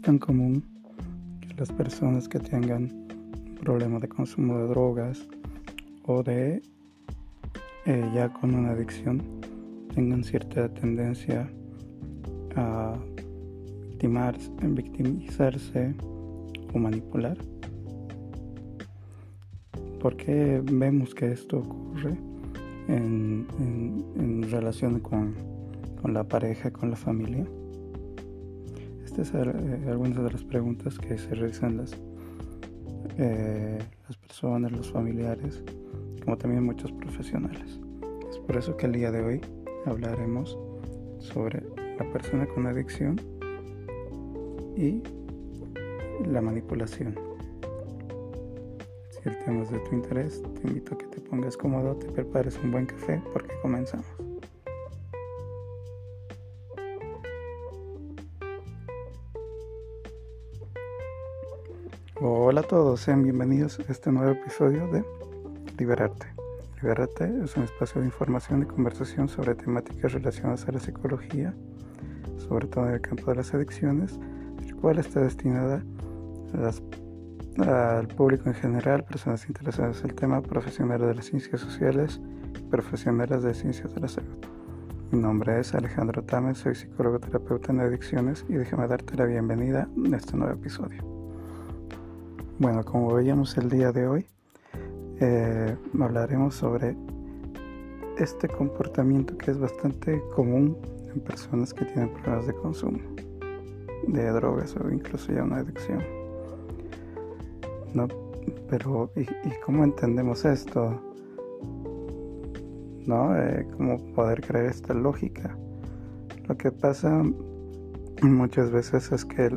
es tan común que las personas que tengan un problema de consumo de drogas o de eh, ya con una adicción tengan cierta tendencia a victimizarse o manipular. ¿Por qué vemos que esto ocurre en, relación con, la pareja, con la familia? Estas son eh, algunas de las preguntas que se realizan las, eh, las personas, los familiares, como también muchos profesionales. Es por eso que el día de hoy hablaremos sobre la persona con adicción y la manipulación. Si el tema es de tu interés, te invito a que te pongas cómodo, te prepares un buen café porque comenzamos. Hola a todos, sean bienvenidos a este nuevo episodio de Liberarte. Liberarte es un espacio de información y conversación sobre temáticas relacionadas a la psicología, sobre todo en el campo de las adicciones, el cual está destinada al público en general, personas interesadas en el tema, profesionales de las ciencias sociales y profesionales de ciencias de la salud. Mi nombre es Alejandro Tames, soy psicólogo terapeuta en adicciones y déjame darte la bienvenida a este nuevo episodio. Bueno, como veíamos el día de hoy, eh, hablaremos sobre este comportamiento que es bastante común en personas que tienen problemas de consumo de drogas o incluso ya una adicción. ¿no? Pero, ¿y, cómo entendemos esto? ¿No? Eh, ¿Cómo poder creer esta lógica? Lo que pasa muchas veces es que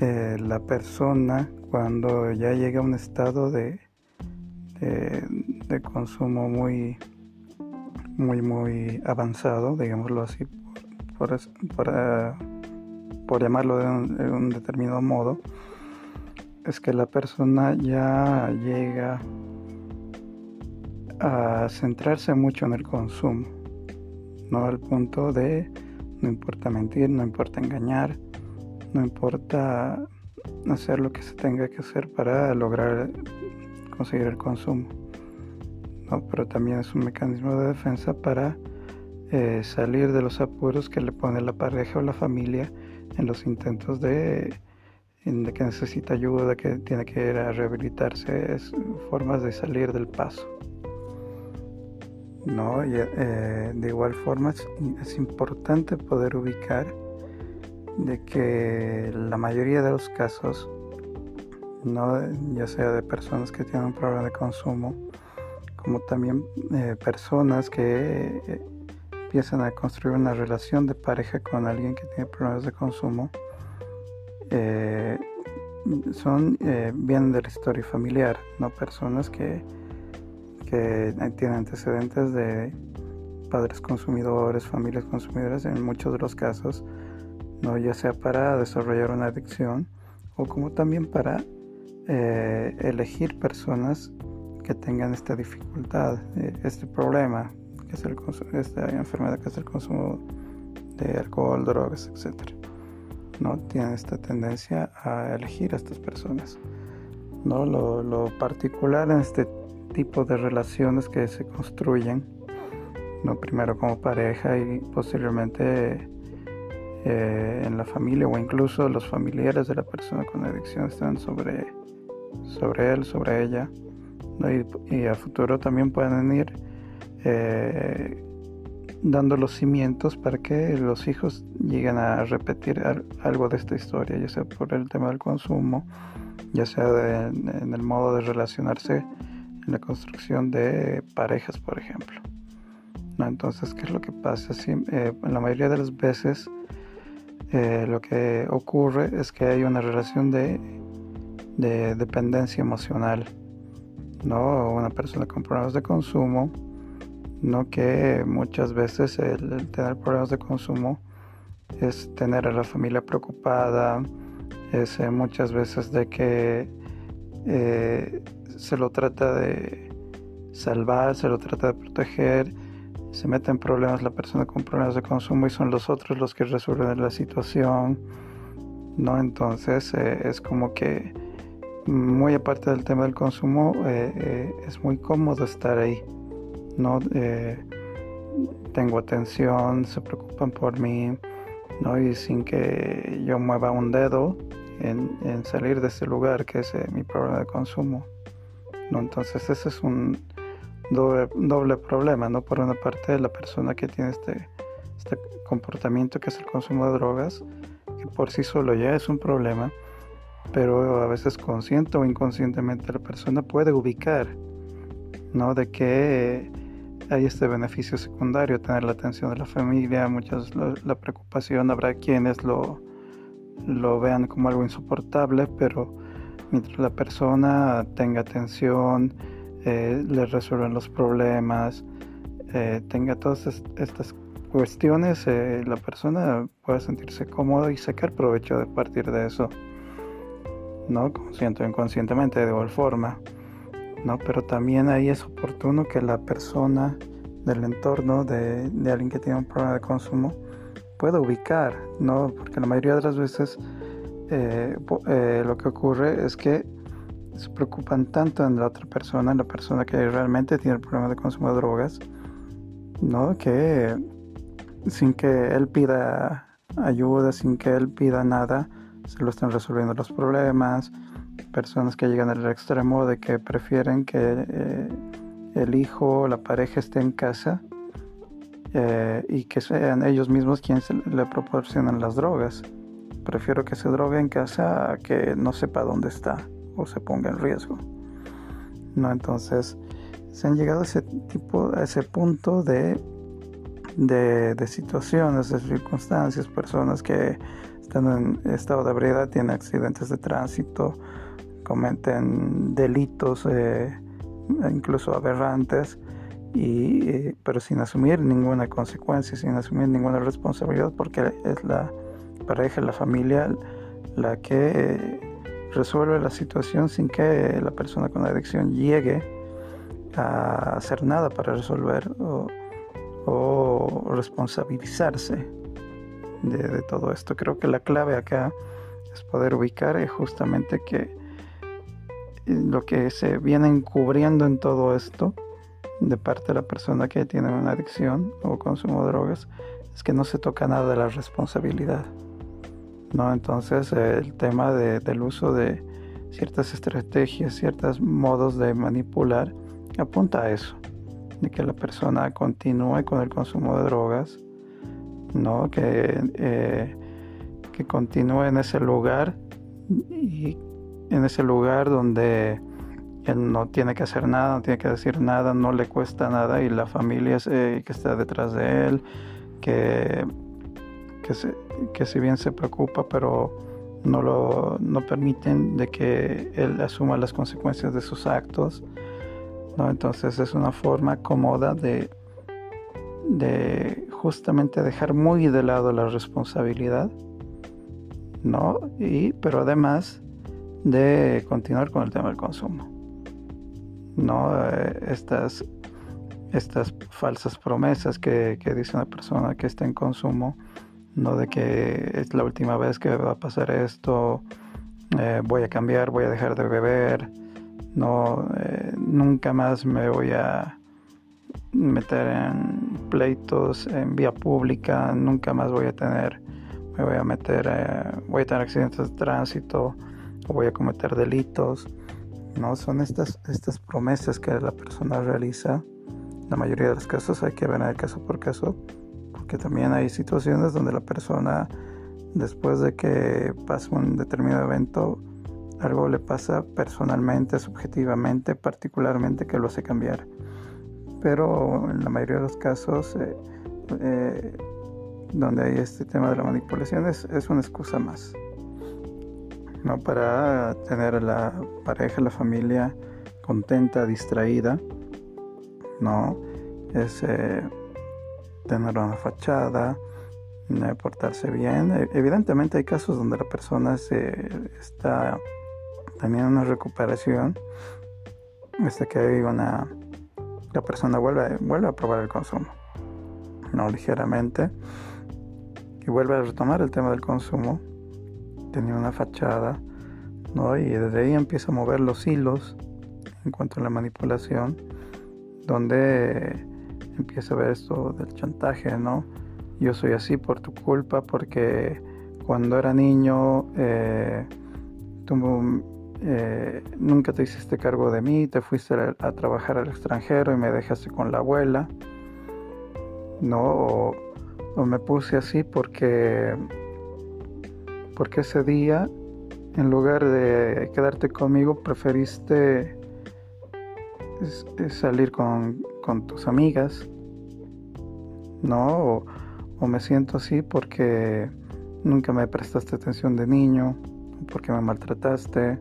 eh, la persona cuando ya llega a un estado de, de, consumo muy, muy, muy avanzado, digámoslo así, por, por, eh, por, llamarlo de un determinado modo, es que la persona ya llega a centrarse mucho en el consumo, no al punto de no importa mentir, no importa engañar, no importa hacer lo que se tenga que hacer para lograr conseguir el consumo. Pero también es un mecanismo de defensa para eh, salir de los apuros que le pone la pareja o la familia en los intentos de de que necesita ayuda, que tiene que ir a rehabilitarse, es formas de salir del paso. ¿no? Eh, de igual forma es, importante poder ubicar de que la mayoría de los casos, ¿no? ya sea de personas que tienen un problema de consumo, como también eh, personas que eh, empiezan a construir una relación de pareja con alguien que tiene problemas de consumo, eh, son eh, vienen de la historia familiar, no personas que, que tienen antecedentes de padres consumidores, familias consumidoras, en muchos de los casos, no ya sea para desarrollar una adicción o como también para eh, elegir personas que tengan esta dificultad, este problema, que es el esta enfermedad que es el consumo de alcohol, drogas, etcétera. ¿no? Tienen esta tendencia a elegir a estas personas. ¿no? Lo, particular en este tipo de relaciones que se construyen, ¿no? primero como pareja y posteriormente eh, en la familia o incluso los familiares de la persona con adicción están sobre, sobre él, sobre ella, y, a futuro también pueden ir eh, dando los cimientos para que los hijos lleguen a repetir algo de esta historia, ya sea por el tema del consumo, ya sea en el modo de relacionarse en la construcción de parejas, por ejemplo. Entonces, ¿qué es lo que pasa? Eh, la mayoría de las veces eh, lo que ocurre es que hay una relación de, de dependencia emocional, ¿no? Una persona con problemas de consumo no que muchas veces el, tener problemas de consumo es tener a la familia preocupada, es eh, muchas veces de que eh, se lo trata de salvar, se lo trata de proteger, se mete en problemas la persona con problemas de consumo y son los otros los que resuelven la situación, ¿no? Entonces es como que muy aparte del tema del consumo, es muy cómodo estar ahí, ¿no? tengo atención, se preocupan por mí, ¿no? Y sin que yo mueva un dedo en, salir de ese lugar que es mi problema de consumo, ¿no? Entonces ese es un doble, problema, ¿no? Por una parte la persona que tiene este, este comportamiento que es el consumo de drogas, que por sí solo ya es un problema, pero a veces consciente o inconscientemente la persona puede ubicar, ¿no? De que hay este beneficio secundario, tener la atención de la familia, muchas la, preocupación, habrá quienes lo, lo vean como algo insoportable, pero mientras la persona tenga atención, eh, le resuelven los problemas, eh, tenga todas estas cuestiones, eh, la persona puede sentirse cómoda y sacar provecho de partir de eso, ¿no? Consciente o inconscientemente, de igual forma, ¿no? Pero también ahí es oportuno que la persona del entorno de, de alguien que tiene un problema de consumo pueda ubicar, ¿no? Porque la mayoría de las veces lo que ocurre es que se preocupan tanto en la otra persona, en la persona que realmente tiene el problema de consumo de drogas, ¿no? Que sin que él pida ayuda, sin que él pida nada, se lo están resolviendo los problemas. Personas que llegan al extremo de que prefieren que eh, el hijo o la pareja esté en casa eh, y que sean ellos mismos quienes le proporcionan las drogas. Prefiero que se drogue en casa a que no sepa dónde está o se ponga en riesgo. ¿no? Entonces se han llegado a ese tipo, a ese punto de, de, situaciones, de circunstancias, personas que están en estado de ebriedad, tienen accidentes de tránsito, cometen delitos eh, incluso aberrantes, y, eh, pero sin asumir ninguna consecuencia, sin asumir ninguna responsabilidad, porque es la pareja, la familia la que resuelve la situación sin que la persona con adicción llegue a hacer nada para resolver o, responsabilizarse de, todo esto. Creo que la clave acá es poder ubicar es justamente que lo que se viene encubriendo en todo esto de parte de la persona que tiene una adicción o consumo de drogas es que no se toca nada de la responsabilidad. ¿No? Entonces el tema del uso de ciertas estrategias, ciertos modos de manipular, apunta a eso, de que la persona continúe con el consumo de drogas, ¿no? que, eh, que continúe en ese lugar y en ese lugar donde él no tiene que hacer nada, no tiene que decir nada, no le cuesta nada y la familia que está detrás de él, que que, si bien se preocupa, pero no, lo, no permiten de que él asuma las consecuencias de sus actos. ¿no? Entonces es una forma cómoda de, de justamente dejar muy de lado la responsabilidad, ¿no? Y, pero además de continuar con el tema del consumo. ¿no? Eh, estas, estas falsas promesas que, que dice una persona que está en consumo no de que es la última vez que va a pasar esto, eh, voy a cambiar, voy a dejar de beber, no, eh, nunca más me voy a meter en pleitos en vía pública, nunca más voy a tener, me voy a meter, eh, voy a tener accidentes de tránsito o voy a cometer delitos, no son estas, estas promesas que la persona realiza. La mayoría de los casos hay que ver el caso por caso que también hay situaciones donde la persona después de que pasa un determinado evento algo le pasa personalmente, subjetivamente, particularmente que lo hace cambiar. Pero en la mayoría de los casos eh, eh, donde hay este tema de la manipulación es, una excusa más. ¿no? Para tener a la pareja, la familia contenta, distraída. ¿no? Es eh, tener una fachada, portarse bien. E, evidentemente hay casos donde la persona se está teniendo una recuperación hasta que hay una la persona vuelve, vuelve a probar el consumo, no ligeramente, y vuelve a retomar el tema del consumo. tenía una fachada, ¿no? Y desde ahí empieza a mover los hilos en cuanto a la manipulación, donde empieza a ver esto del chantaje, ¿no? Yo soy así por tu culpa, porque cuando era niño eh, tú eh, nunca te hiciste cargo de mí, te fuiste a, trabajar al extranjero y me dejaste con la abuela, ¿no? O, me puse así porque, porque ese día, en lugar de quedarte conmigo, preferiste salir con, tus amigas, ¿no? o me siento así porque nunca me prestaste atención de niño, porque me maltrataste,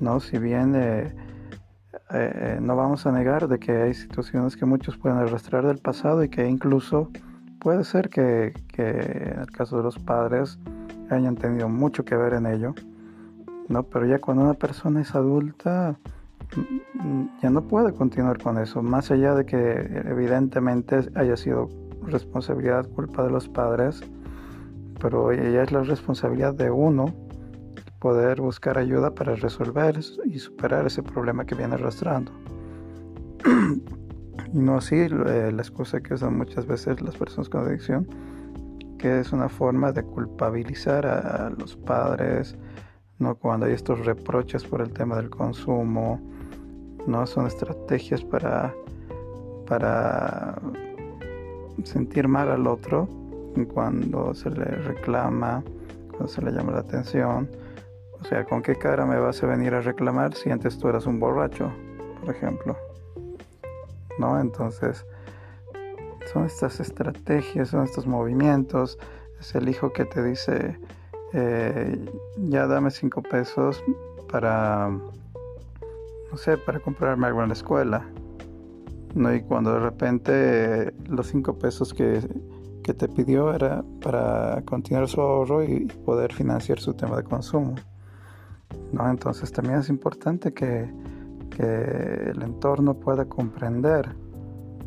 ¿no? Si bien eh, eh, no vamos a negar de que hay situaciones que muchos pueden arrastrar del pasado y que incluso puede ser que, en el caso de los padres hayan tenido mucho que ver en ello, ¿no? Pero ya cuando una persona es adulta, ya no puede continuar con eso, más allá de que evidentemente haya sido responsabilidad, culpa de los padres, pero ya es la responsabilidad de uno poder buscar ayuda para resolver y superar ese problema que viene arrastrando. y no así eh, la excusa que usan muchas veces las personas con adicción, que es una forma de culpabilizar a, los padres, ¿no? cuando hay estos reproches por el tema del consumo, no son estrategias para, para sentir mal al otro cuando se le reclama, cuando se le llama la atención. O sea, ¿con qué cara me vas a venir a reclamar si antes tú eras un borracho, por ejemplo? ¿No? Entonces, son estas estrategias, son estos movimientos. Es el hijo que te dice, eh, ya dame cinco pesos para, no sé, para comprarme algo en la escuela. ¿no? Y cuando de repente los cinco pesos que que te pidió era para continuar su ahorro y poder financiar su tema de consumo. ¿no? Entonces también es importante que, que el entorno pueda comprender,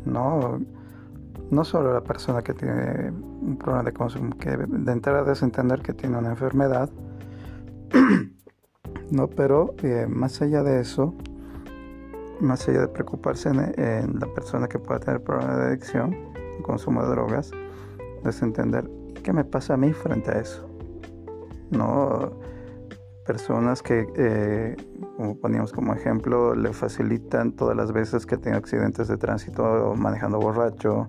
¿no? no solo la persona que tiene un problema de consumo, que de entrada debe entender que tiene una enfermedad, ¿no? pero eh, más allá de eso, más allá de preocuparse en, la persona que pueda tener problemas de adicción, consumo de drogas, es entender qué me pasa a mí frente a eso. No personas que, eh, como poníamos como ejemplo, le facilitan todas las veces que tiene accidentes de tránsito manejando borracho,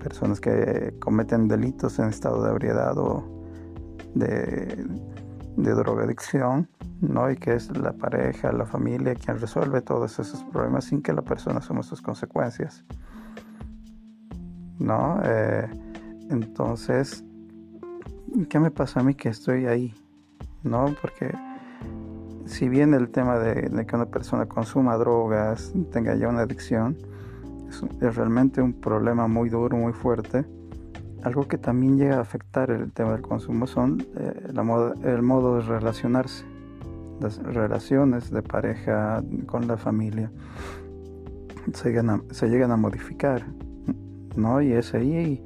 personas que cometen delitos en estado de ebriedad o de, de drogadicción, ¿no? y que es la pareja, la familia quien resuelve todos esos problemas sin que la persona asuma sus consecuencias. ¿no? Eh, entonces, ¿qué me pasa a mí que estoy ahí? ¿No? Porque si bien el tema de, que una persona consuma drogas, tenga ya una adicción, es, realmente un problema muy duro, muy fuerte. Algo que también llega a afectar el tema del consumo son eh, el modo de relacionarse, las relaciones de pareja con la familia se llegan a, se llegan a modificar, ¿no? Y es ahí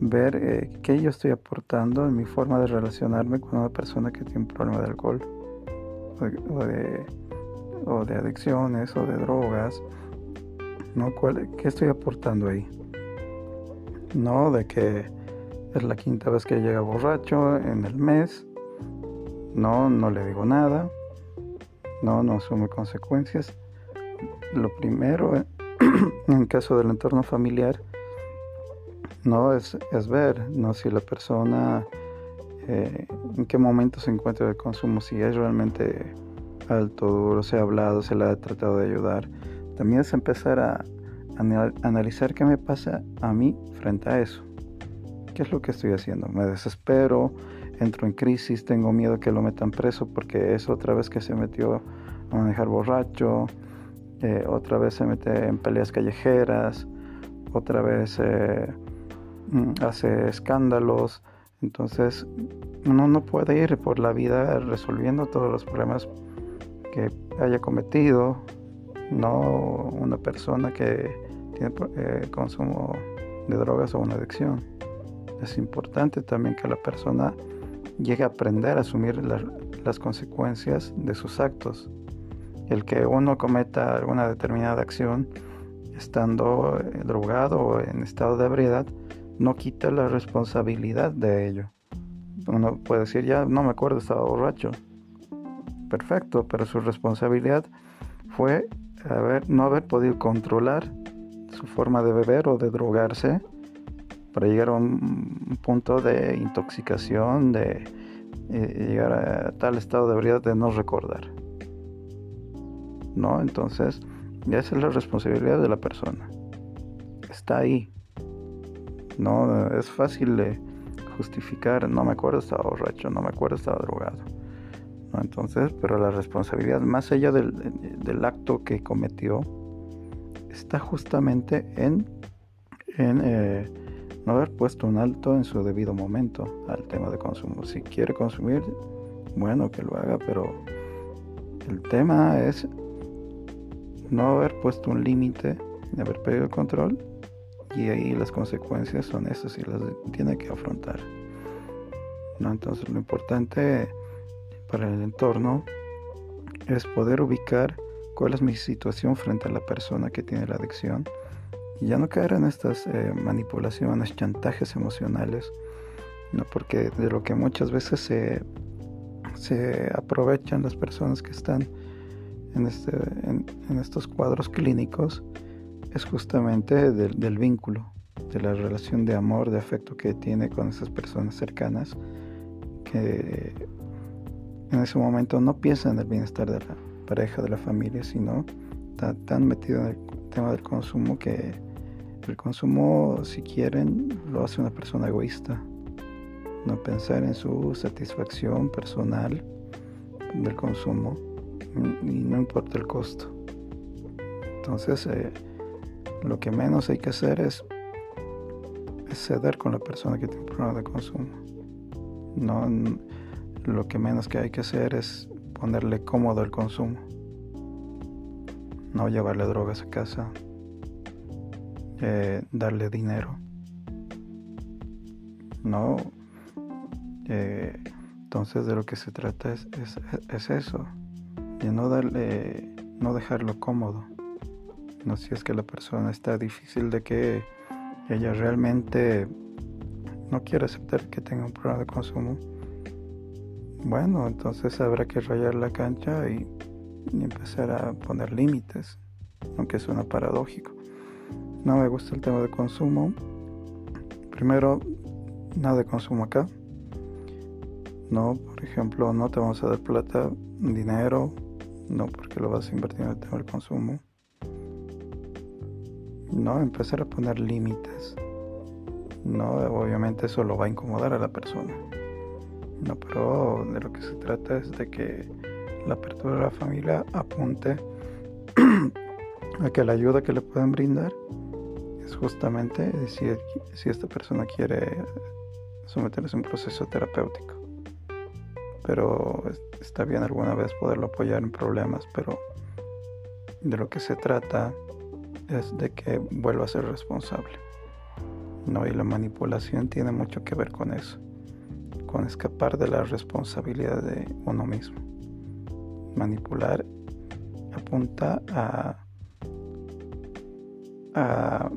ver eh, qué yo estoy aportando en mi forma de relacionarme con una persona que tiene un problema de alcohol o de, o de adicciones o de drogas. ¿no? ¿Qué estoy aportando ahí? No de que es la quinta vez que llega borracho en el mes. No, no le digo nada. No, no asume consecuencias. Lo primero, en caso del entorno familiar, no es, es ver ¿no? si la persona eh, en qué momento se encuentra el consumo, si es realmente alto, duro, se ha hablado, se le ha tratado de ayudar. También es empezar a, analizar qué me pasa a mí frente a eso. ¿Qué es lo que estoy haciendo? Me desespero, entro en crisis, tengo miedo que lo metan preso porque es otra vez que se metió a manejar borracho, eh, otra vez se mete en peleas callejeras, otra vez eh, Mm, hace escándalos. Entonces uno no puede ir por la vida resolviendo todos los problemas que haya cometido, no una persona que eh, consumo de drogas o una adicción. Es importante también que la persona llegue a aprender a asumir las consecuencias de sus actos. El que uno cometa alguna determinada acción estando eh, drogado o en estado de ebriedad no quita la responsabilidad de ello. Uno puede decir, ya no me acuerdo, estaba borracho. Perfecto, pero su responsabilidad fue haber, no haber podido controlar su forma de beber o de drogarse para llegar a un punto de intoxicación, de eh, llegar a tal estado de ebriedad de no recordar. ¿No? Entonces, esa es la responsabilidad de la persona. Está ahí. No es fácil de justificar, no me acuerdo estaba borracho, no me acuerdo estaba drogado. ¿No? Entonces, pero la responsabilidad más allá del acto que cometió está justamente en, en eh, no haber puesto un alto en su debido momento al tema de consumo. Si quiere consumir, bueno, que lo haga, pero el tema es no haber puesto un límite, de haber perdido el control y ahí las consecuencias son esas y las tiene que afrontar. ¿no? Entonces lo importante para el entorno es poder ubicar cuál es mi situación frente a la persona que tiene la adicción y ya no caer en estas eh, manipulaciones, chantajes emocionales, ¿no? porque de lo que muchas veces se, se aprovechan las personas que están en, este, en, estos cuadros clínicos es justamente del, vínculo, de la relación de amor, de afecto que tiene con esas personas cercanas, que en ese momento no piensa en el bienestar de la pareja, de la familia, sino está tan metido en el tema del consumo que el consumo, si quieren, lo hace una persona egoísta. No pensar en su satisfacción personal del consumo y no importa el costo. Entonces, eh, lo que menos hay que hacer es, ceder con la persona que tiene un problema de consumo. No, lo que menos que hay que hacer es ponerle cómodo el consumo. No llevarle drogas a casa, eh, darle dinero. No. Eh, entonces de lo que se trata es, es, eso. De no darle, no dejarlo cómodo. No si es que la persona está difícil de que ella realmente no quiere aceptar que tenga un problema de consumo. Bueno, entonces habrá que rayar la cancha y, empezar a poner límites, aunque suena paradójico no me gusta el tema de consumo. Primero, nada de consumo acá. No, por ejemplo, no te vamos a dar plata, dinero, no porque lo vas a invertir en el tema del consumo. No, empezar a poner límites. No, obviamente eso lo va a incomodar a la persona. No, pero de lo que se trata es de que la apertura de la familia apunte a que la ayuda que le pueden brindar justamente si, si esta persona quiere someterse a un proceso terapéutico. Pero está bien alguna vez poderlo apoyar en problemas, pero de lo que se trata es de que vuelva a ser responsable. No, y la manipulación tiene mucho que ver con eso, con escapar de la responsabilidad de uno mismo. Manipular apunta a, a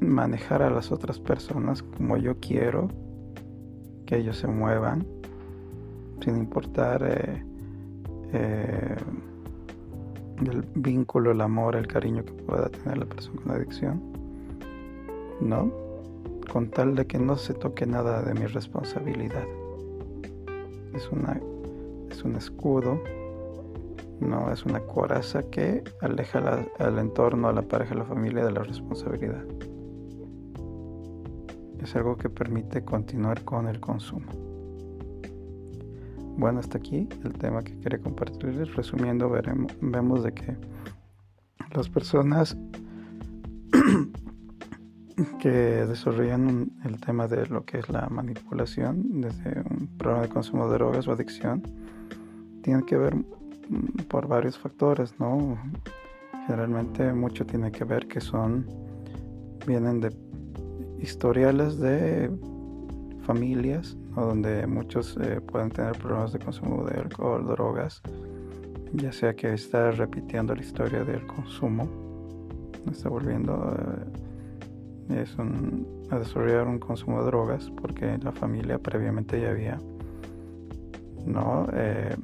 manejar a las otras personas como yo quiero que ellos se muevan, sin importar eh, eh, el vínculo, el amor, el cariño que pueda tener la persona con adicción, ¿no? Con tal de que no se toque nada de mi responsabilidad. Es, una, es un escudo, no es una coraza que aleja al entorno, a la pareja, a la familia de la responsabilidad es algo que permite continuar con el consumo. Bueno, hasta aquí el tema que quería compartirles. Resumiendo, veremos, vemos de que las personas que desarrollan el tema de lo que es la manipulación desde un programa de consumo de drogas o adicción tienen que ver por varios factores, ¿no? Generalmente mucho tiene que ver que son vienen de historiales de familias donde muchos eh, pueden tener problemas de consumo de alcohol, drogas, ya sea que está repitiendo la historia del consumo, está volviendo eh, es a desarrollar un consumo de drogas porque la familia previamente ya había, ¿no? Eh,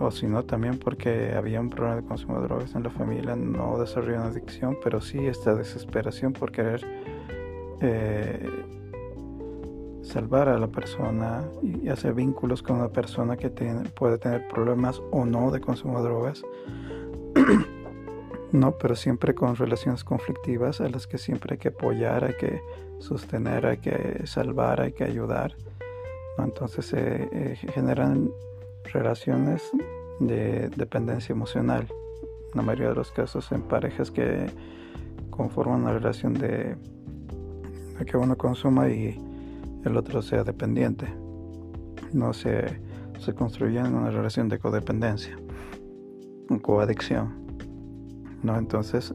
o si no también porque había un problema de consumo de drogas en la familia, no desarrolló una adicción, pero sí esta desesperación por querer eh, salvar a la persona y hacer vínculos con una persona que puede tener problemas o no de consumo de drogas. No, pero siempre con relaciones conflictivas a las que siempre hay que apoyar, hay que sostener, hay que salvar, hay que ayudar. Entonces se eh, generan relaciones de dependencia emocional. En la mayoría de los casos en parejas que conforman una relación de, que uno consuma y el otro sea dependiente. No se, se construye una relación de codependencia, coadicción. ¿No? Entonces,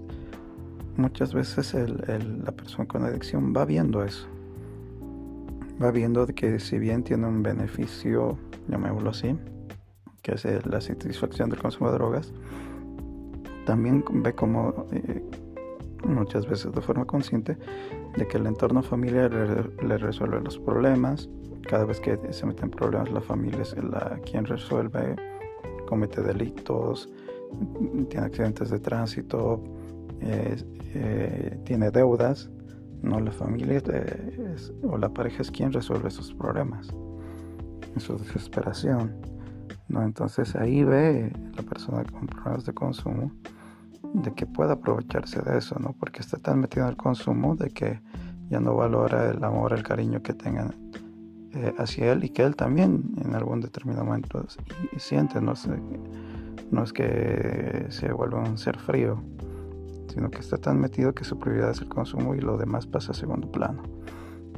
muchas veces la persona con adicción va viendo eso. Va viendo que si bien tiene un beneficio, llamémoslo así, que es la satisfacción del consumo de drogas, también ve como eh, muchas veces de forma consciente de que el entorno familiar le, resuelve los problemas. Cada vez que se meten problemas, la familia es la quien resuelve, comete delitos, tiene accidentes de tránsito, eh, tiene deudas. No, la familia o la pareja es quien resuelve esos problemas, su desesperación. ¿no? Entonces ahí ve la persona con problemas de consumo de que pueda aprovecharse de eso, ¿no? Porque está tan metido en el consumo de que ya no valora el amor, el cariño que tengan eh, hacia él y que él también en algún determinado momento siente, no, no es que se vuelva un ser frío, sino que está tan metido que su prioridad es el consumo y lo demás pasa a segundo plano.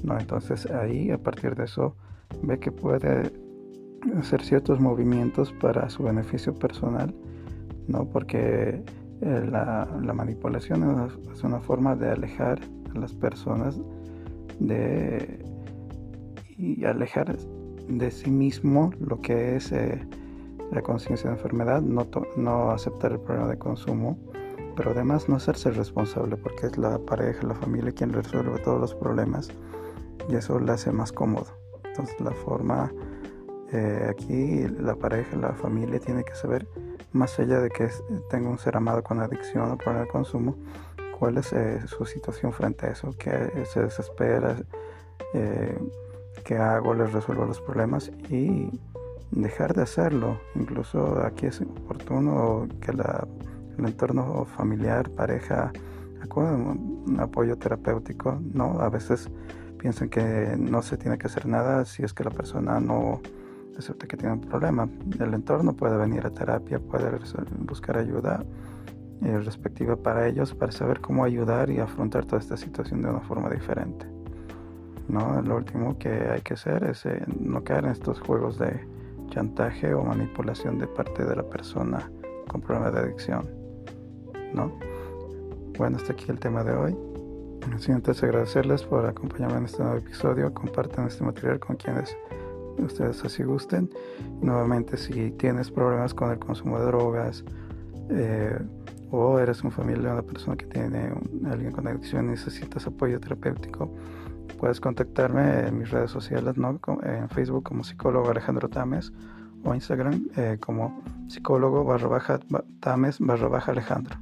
¿no? Entonces ahí a partir de eso ve que puede hacer ciertos movimientos para su beneficio personal, ¿no? Porque eh, la, manipulación es una forma de alejar a las personas de y alejar de sí mismo lo que es eh, la conciencia de enfermedad, no, no aceptar el problema de consumo, pero además no hacerse responsable porque es la pareja, la familia quien resuelve todos los problemas y eso le hace más cómodo. Entonces la forma eh, aquí la pareja, la familia tiene que saber, más allá de que tenga un ser amado con adicción o problema de consumo, cuál es eh, su situación frente a eso, que se desespera, eh, qué hago, les resuelvo los problemas y dejar de hacerlo. Incluso aquí es oportuno que la, el entorno familiar, pareja, acude un apoyo terapéutico, ¿no? A veces piensan que no se tiene que hacer nada si es que la persona no acepta que tiene un problema. El entorno puede venir a terapia, puede buscar ayuda eh, respectiva para ellos para saber cómo ayudar y afrontar toda esta situación de una forma diferente. ¿no? Lo último que hay que hacer es eh, no caer en estos juegos de chantaje o manipulación de parte de la persona con problemas de adicción. ¿no? Bueno, hasta aquí el tema de hoy. Sin antes agradecerles por acompañarme en este nuevo episodio. Compartan este material con quienes ustedes así gusten. Nuevamente, si tienes problemas con el consumo de drogas eh, o eres un familiar de una persona que tiene alguien con adicción y necesitas apoyo terapéutico, puedes contactarme en mis redes sociales, ¿no? en Facebook como psicólogo Alejandro Tames o Instagram eh, como psicólogo barra baja Tames barra baja Alejandro,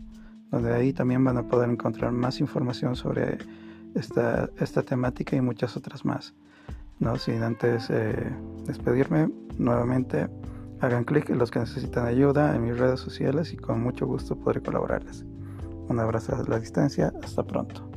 donde ahí también van a poder encontrar más información sobre esta, esta temática y muchas otras más. No, sin antes eh, despedirme, nuevamente hagan clic en los que necesitan ayuda en mis redes sociales y con mucho gusto podré colaborarles. Un abrazo a la distancia, hasta pronto.